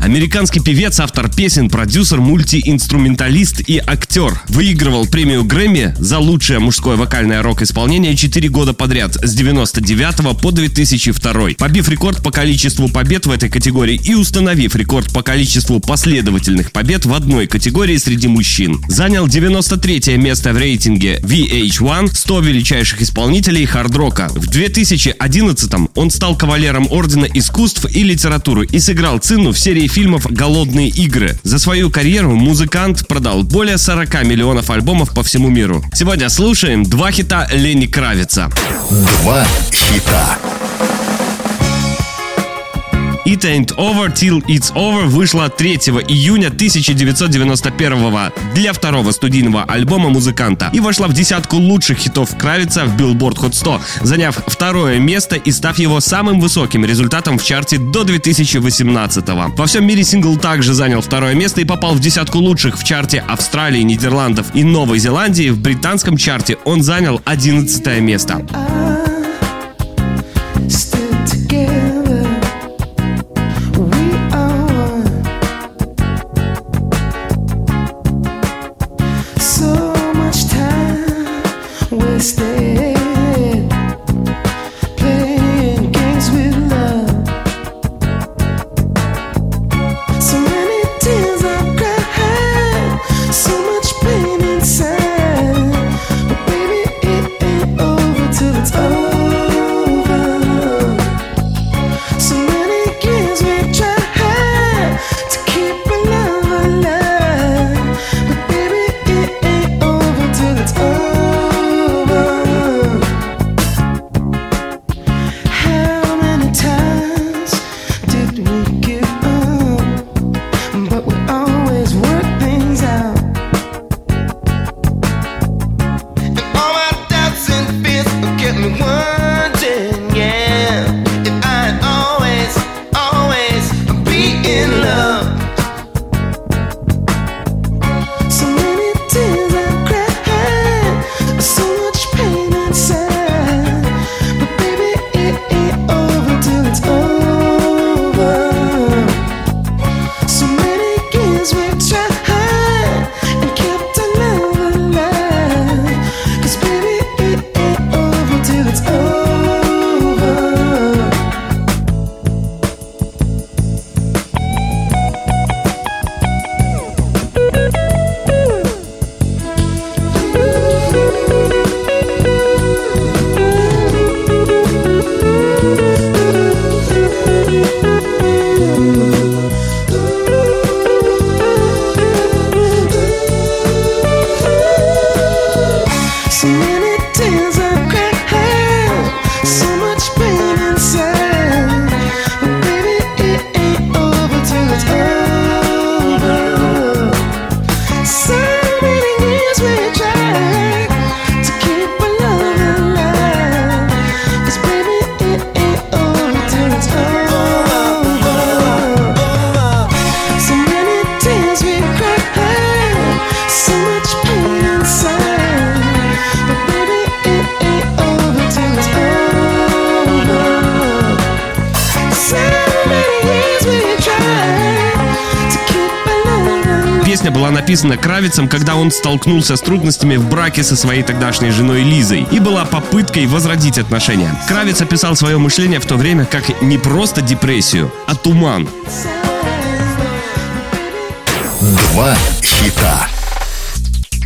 Американский певец, автор песен, продюсер, мультиинструменталист и актер. Выигрывал премию Грэмми за лучшее мужское вокальное рок-исполнение 4 года подряд с 99 по 2002. Побив рекорд по количеству побед в этой категории и установив рекорд по количеству последовательных побед в одной категории среди мужчин. Занял 93 место в рейтинге VH1 100 величайших исполнителей хард-рока. В 2011 он стал кавалером Ордена искусств и литературы и сыграл Цинну в серии фильмов «Голодные игры». За свою карьеру музыкант продал более 40 миллионов альбомов по всему миру. Сегодня слушаем два хита Лени Кравица. Два хита. It Ain't Over Till It's Over вышла 3 июня 1991 для второго студийного альбома музыканта и вошла в десятку лучших хитов Кравица в Billboard Hot 100, заняв второе место и став его самым высоким результатом в чарте до 2018 -го. Во всем мире сингл также занял второе место и попал в десятку лучших в чарте Австралии, Нидерландов и Новой Зеландии. В британском чарте он занял 11 место. Песня была написана Кравицем, когда он столкнулся с трудностями в браке со своей тогдашней женой Лизой и была попыткой возродить отношения. Кравец описал свое мышление в то время как не просто депрессию, а туман. Два хита.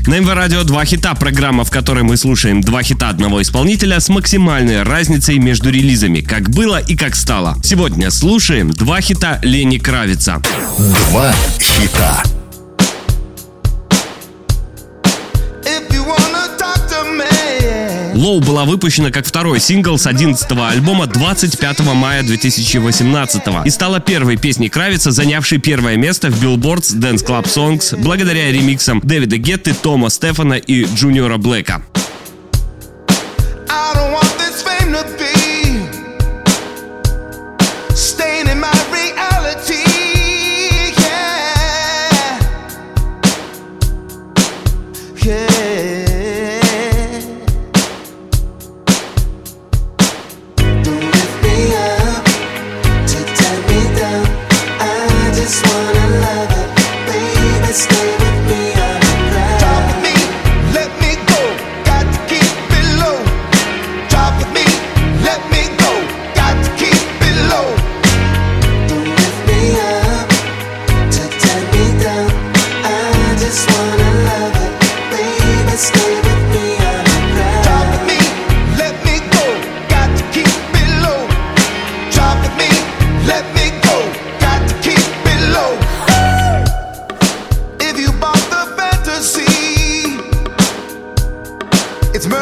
На МВ Радио два хита, программа, в которой мы слушаем два хита одного исполнителя с максимальной разницей между релизами, как было и как стало. Сегодня слушаем два хита Лени Кравица. Два хита. Лоу была выпущена как второй сингл с 11-го альбома 25 мая 2018 и стала первой песней Кравица, занявшей первое место в Billboard's Dance Club Songs благодаря ремиксам Дэвида Гетты, Тома Стефана и Джуниора Блэка. I don't want this fame to be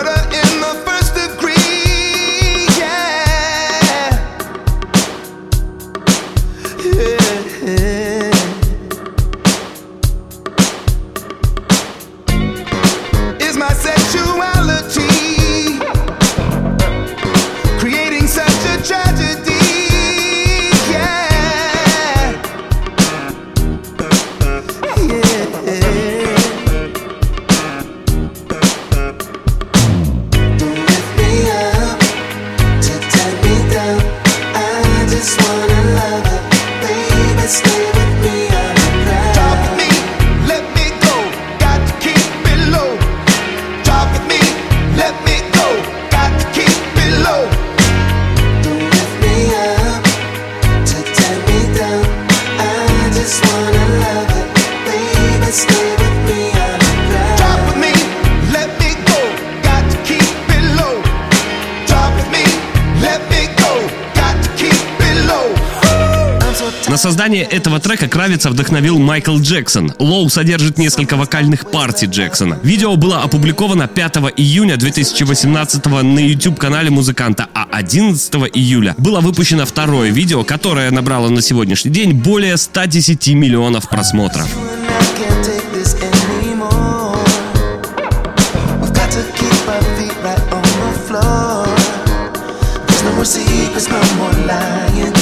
murder in the На создание этого трека Кравица вдохновил Майкл Джексон. Лоу содержит несколько вокальных партий Джексона. Видео было опубликовано 5 июня 2018 на YouTube-канале музыканта, а 11 июля было выпущено второе видео, которое набрало на сегодняшний день более 110 миллионов просмотров. There's no more lying